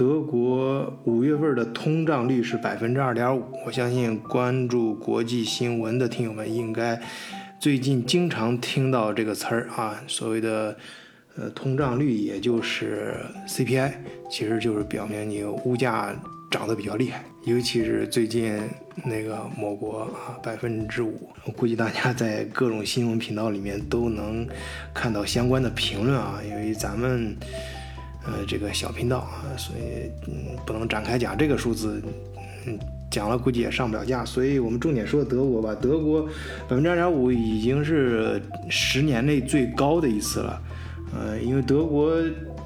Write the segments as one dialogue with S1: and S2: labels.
S1: 德国五月份的通胀率是百分之二点五。我相信关注国际新闻的听友们应该最近经常听到这个词儿啊，所谓的呃通胀率，也就是 CPI，其实就是表明你物价涨得比较厉害。尤其是最近那个某国啊，百分之五，我估计大家在各种新闻频道里面都能看到相关的评论啊。因为咱们呃这个小频道啊，所以嗯不能展开讲这个数字，嗯讲了估计也上不了架。所以我们重点说德国吧，德国百分之二点五已经是十年内最高的一次了。呃，因为德国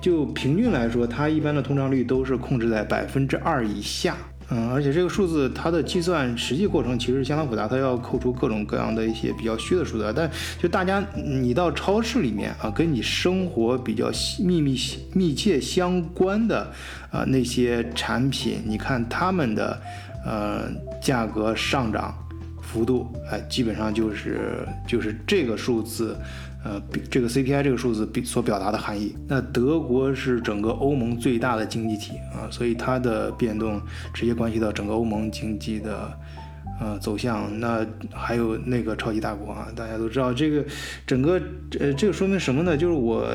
S1: 就平均来说，它一般的通胀率都是控制在百分之二以下。嗯，而且这个数字它的计算实际过程其实相当复杂，它要扣除各种各样的一些比较虚的数字。但就大家你到超市里面啊，跟你生活比较密密密切相关的啊那些产品，你看他们的呃价格上涨幅度，哎，基本上就是就是这个数字。呃，这个 CPI 这个数字所表达的含义，那德国是整个欧盟最大的经济体啊，所以它的变动直接关系到整个欧盟经济的呃走向。那还有那个超级大国啊，大家都知道这个整个呃这个说明什么呢？就是我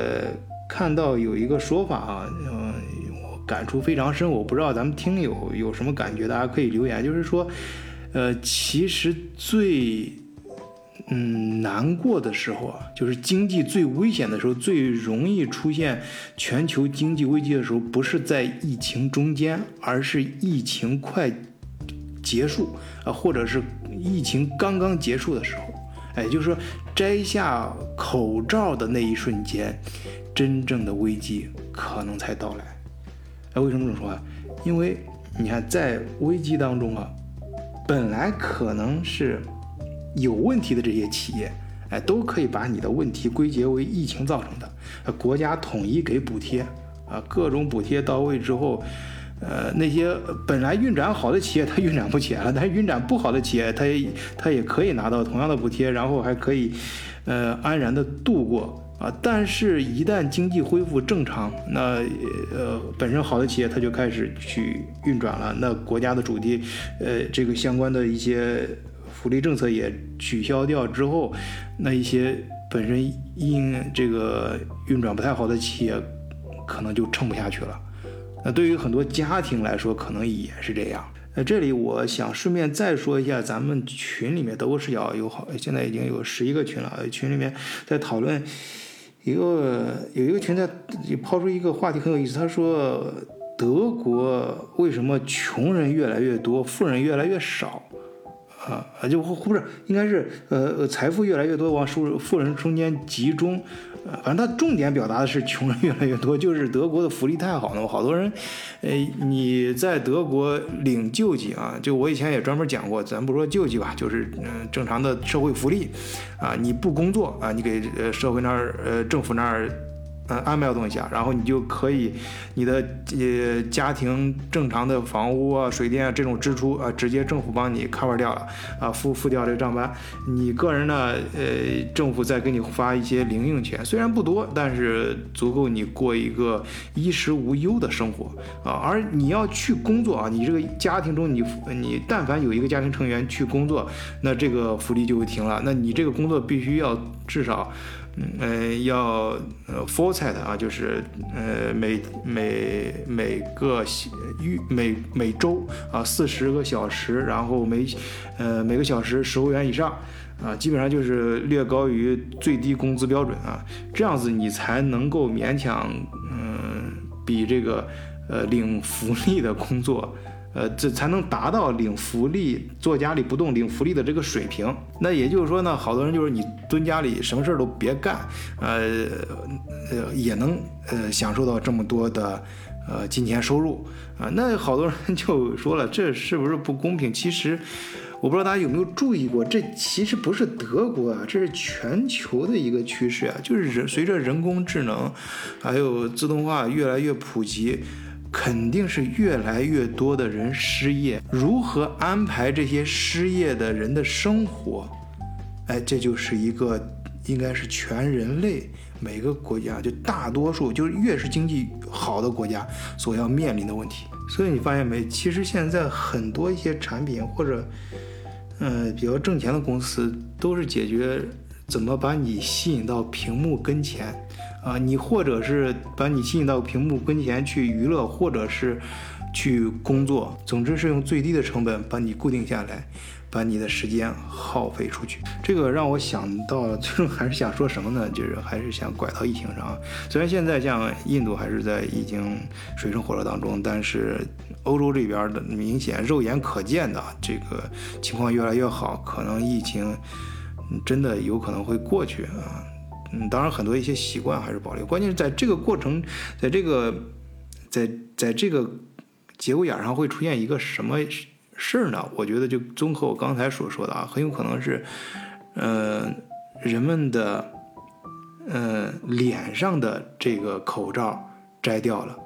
S1: 看到有一个说法啊，嗯，我感触非常深，我不知道咱们听友有什么感觉，大家可以留言。就是说，呃，其实最。嗯，难过的时候啊，就是经济最危险的时候，最容易出现全球经济危机的时候，不是在疫情中间，而是疫情快结束啊，或者是疫情刚刚结束的时候。哎，就是说摘下口罩的那一瞬间，真正的危机可能才到来。哎，为什么这么说啊？因为你看，在危机当中啊，本来可能是。有问题的这些企业，哎，都可以把你的问题归结为疫情造成的。国家统一给补贴，啊，各种补贴到位之后，呃，那些本来运转好的企业它运转不起来了，但是运转不好的企业，它也它也可以拿到同样的补贴，然后还可以，呃，安然的度过啊。但是，一旦经济恢复正常，那呃，本身好的企业它就开始去运转了，那国家的主题，呃，这个相关的一些。福利政策也取消掉之后，那一些本身因这个运转不太好的企业，可能就撑不下去了。那对于很多家庭来说，可能也是这样。那这里我想顺便再说一下，咱们群里面德国视角有好，现在已经有十一个群了。群里面在讨论一个有一个群在抛出一个话题很有意思，他说德国为什么穷人越来越多，富人越来越少？啊啊，就不是，应该是呃，财富越来越多往富富人中间集中，呃，反正他重点表达的是穷人越来越多，就是德国的福利太好了，好多人，呃，你在德国领救济啊，就我以前也专门讲过，咱不说救济吧，就是嗯正常的社会福利，啊，你不工作啊，你给呃社会那儿呃政府那儿。呃，安排东西下，然后你就可以，你的呃家庭正常的房屋啊、水电啊这种支出啊，直接政府帮你 cover 掉了啊，付付掉这个账单。你个人呢，呃，政府再给你发一些零用钱，虽然不多，但是足够你过一个衣食无忧的生活啊。而你要去工作啊，你这个家庭中你你但凡有一个家庭成员去工作，那这个福利就会停了。那你这个工作必须要至少。嗯，要呃 full time 啊，就是呃每每每个每每周啊四十个小时，然后每呃每个小时十欧元以上啊，基本上就是略高于最低工资标准啊，这样子你才能够勉强嗯比这个呃领福利的工作。呃，这才能达到领福利、坐家里不动领福利的这个水平。那也就是说呢，好多人就是你蹲家里什么事儿都别干，呃呃，也能呃享受到这么多的呃金钱收入啊。那好多人就说了，这是不是不公平？其实我不知道大家有没有注意过，这其实不是德国啊，这是全球的一个趋势啊，就是人随着人工智能还有自动化越来越普及。肯定是越来越多的人失业，如何安排这些失业的人的生活？哎，这就是一个应该是全人类每个国家就大多数就是越是经济好的国家所要面临的问题。所以你发现没？其实现在很多一些产品或者，嗯，比较挣钱的公司都是解决怎么把你吸引到屏幕跟前。啊，你或者是把你吸引到屏幕跟前去娱乐，或者是去工作，总之是用最低的成本把你固定下来，把你的时间耗费出去。这个让我想到，最终还是想说什么呢？就是还是想拐到疫情上。虽然现在像印度还是在已经水深火热当中，但是欧洲这边的明显肉眼可见的这个情况越来越好，可能疫情真的有可能会过去啊。嗯，当然很多一些习惯还是保留，关键是在这个过程，在这个，在在这个节骨眼上会出现一个什么事儿呢？我觉得就综合我刚才所说的啊，很有可能是，呃，人们的，呃，脸上的这个口罩摘掉了，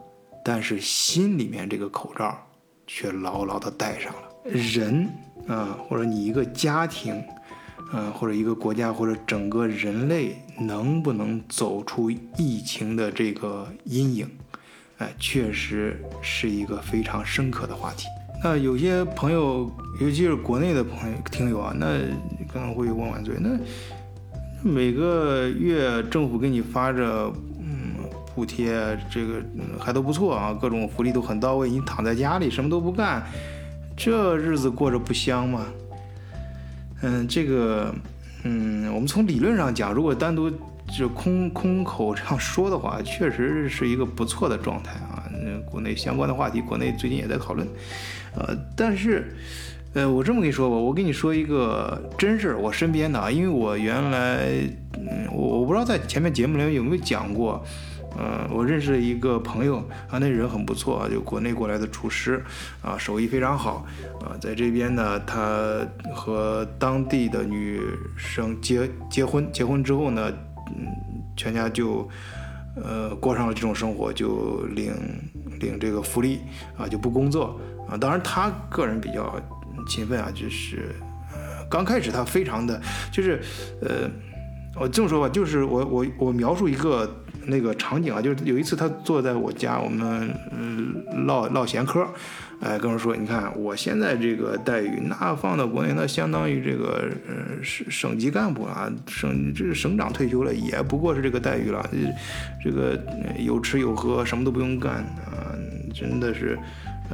S1: 但是心里面这个口罩却牢牢的戴上了。人啊，或者你一个家庭。嗯，或者一个国家，或者整个人类能不能走出疫情的这个阴影？哎，确实是一个非常深刻的话题。那有些朋友，尤其是国内的朋友听友啊，那可能会问万岁，那每个月政府给你发着嗯补贴，这个还都不错啊，各种福利都很到位，你躺在家里什么都不干，这日子过着不香吗？嗯，这个，嗯，我们从理论上讲，如果单独就空空口这样说的话，确实是一个不错的状态啊。那国内相关的话题，国内最近也在讨论，呃，但是，呃，我这么跟你说吧，我跟你说一个真事儿，我身边的啊，因为我原来，嗯，我我不知道在前面节目里面有没有讲过。嗯，我认识一个朋友啊，那人很不错啊，就国内过来的厨师啊，手艺非常好啊，在这边呢，他和当地的女生结结婚，结婚之后呢，嗯，全家就呃过上了这种生活，就领领这个福利啊，就不工作啊。当然，他个人比较勤奋啊，就是刚开始他非常的就是呃，我这么说吧，就是我我我描述一个。那个场景啊，就是有一次他坐在我家，我们嗯唠唠闲嗑，哎，跟我说，你看我现在这个待遇，那放到国内，那相当于这个呃省省级干部啊，省这是省长退休了，也不过是这个待遇了，这个有吃有喝，什么都不用干啊，真的是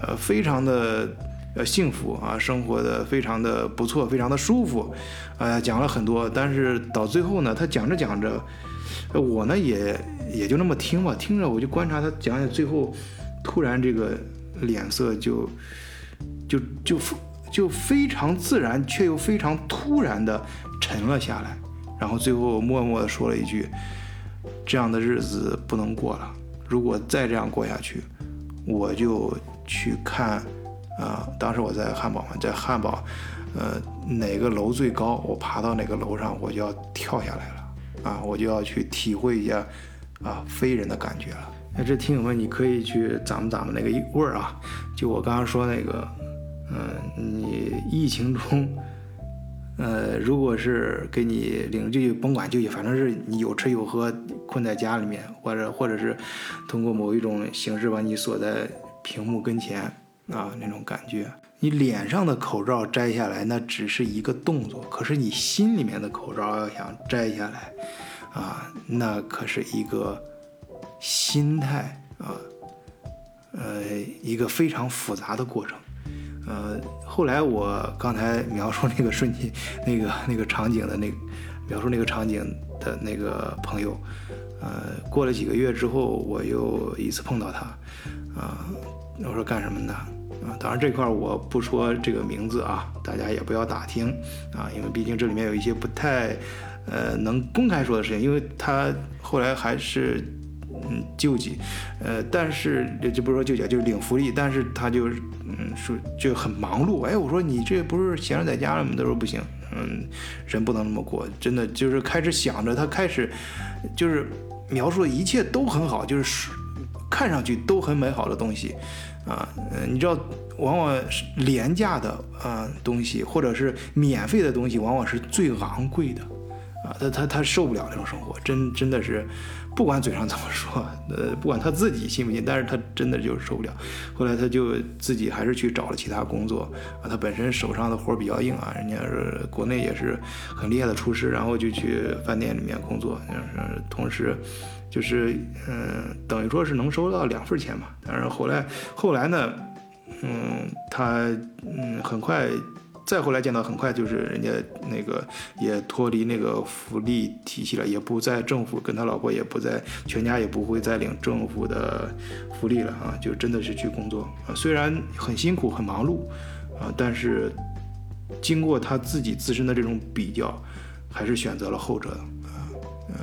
S1: 呃非常的呃幸福啊，生活的非常的不错，非常的舒服，哎，讲了很多，但是到最后呢，他讲着讲着。我呢也也就那么听吧，听着我就观察他讲讲，最后突然这个脸色就就就就非常自然却又非常突然的沉了下来，然后最后默默的说了一句：“这样的日子不能过了，如果再这样过下去，我就去看啊，当时我在汉堡嘛，在汉堡，呃，哪个楼最高，我爬到哪个楼上，我就要跳下来了。”啊，我就要去体会一下啊飞人的感觉了。那这听友们，你可以去咂摸咂摸那个味儿啊。就我刚刚说那个，嗯，你疫情中，呃，如果是给你领就甭管就业，反正是你有吃有喝，困在家里面，或者或者是通过某一种形式把你锁在屏幕跟前啊，那种感觉。你脸上的口罩摘下来，那只是一个动作；可是你心里面的口罩要想摘下来，啊，那可是一个心态啊，呃，一个非常复杂的过程。呃，后来我刚才描述那个瞬间、那个那个场景的那描述那个场景的那个朋友，呃，过了几个月之后，我又一次碰到他，啊，我说干什么呢？啊，当然这块我不说这个名字啊，大家也不要打听啊，因为毕竟这里面有一些不太，呃，能公开说的事情。因为他后来还是嗯救济，呃，但是就不是说救济，就是领福利，但是他就是嗯说就很忙碌。哎，我说你这不是闲着在家了吗？他说不行，嗯，人不能那么过，真的就是开始想着他开始就是描述的一切都很好，就是看上去都很美好的东西。啊，你知道，往往是廉价的啊东西，或者是免费的东西，往往是最昂贵的，啊，他他他受不了这种生活，真真的是，不管嘴上怎么说，呃，不管他自己信不信，但是他真的就是受不了。后来他就自己还是去找了其他工作啊，他本身手上的活比较硬啊，人家是国内也是很厉害的厨师，然后就去饭店里面工作，就是，同时就是嗯，等于说是能收到两份钱嘛。但是后来后来呢，嗯，他嗯很快。再后来见到，很快就是人家那个也脱离那个福利体系了，也不在政府，跟他老婆也不在，全家也不会再领政府的福利了啊，就真的是去工作啊，虽然很辛苦很忙碌啊，但是经过他自己自身的这种比较，还是选择了后者啊，呃，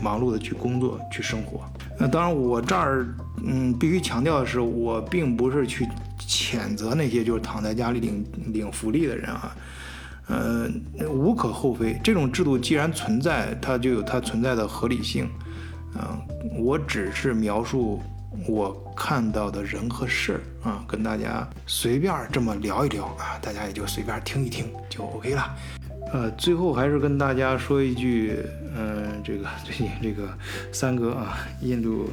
S1: 忙碌的去工作去生活。那当然，我这儿嗯必须强调的是，我并不是去。谴责那些就是躺在家里领领福利的人啊，呃，无可厚非。这种制度既然存在，它就有它存在的合理性。嗯，我只是描述我看到的人和事儿啊，跟大家随便这么聊一聊啊，大家也就随便听一听就 OK 了。呃，最后还是跟大家说一句，嗯，这个 最近这个三哥啊，印度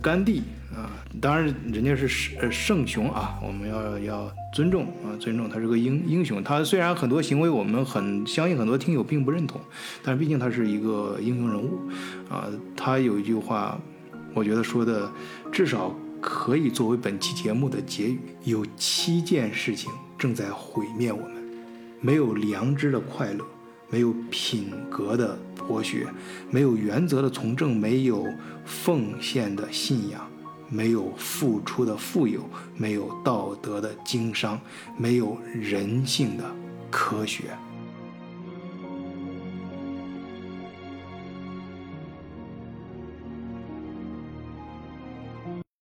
S1: 甘地啊，当然人家是圣圣雄啊，我们要要尊重啊，尊重他是个英英雄。他虽然很多行为我们很相信很多听友并不认同，但毕竟他是一个英雄人物啊。他有一句话，我觉得说的至少可以作为本期节目的结语：有七件事情正在毁灭我们。没有良知的快乐，没有品格的博学，没有原则的从政，没有奉献的信仰，没有付出的富有，没有道德的经商，没有人性的科学。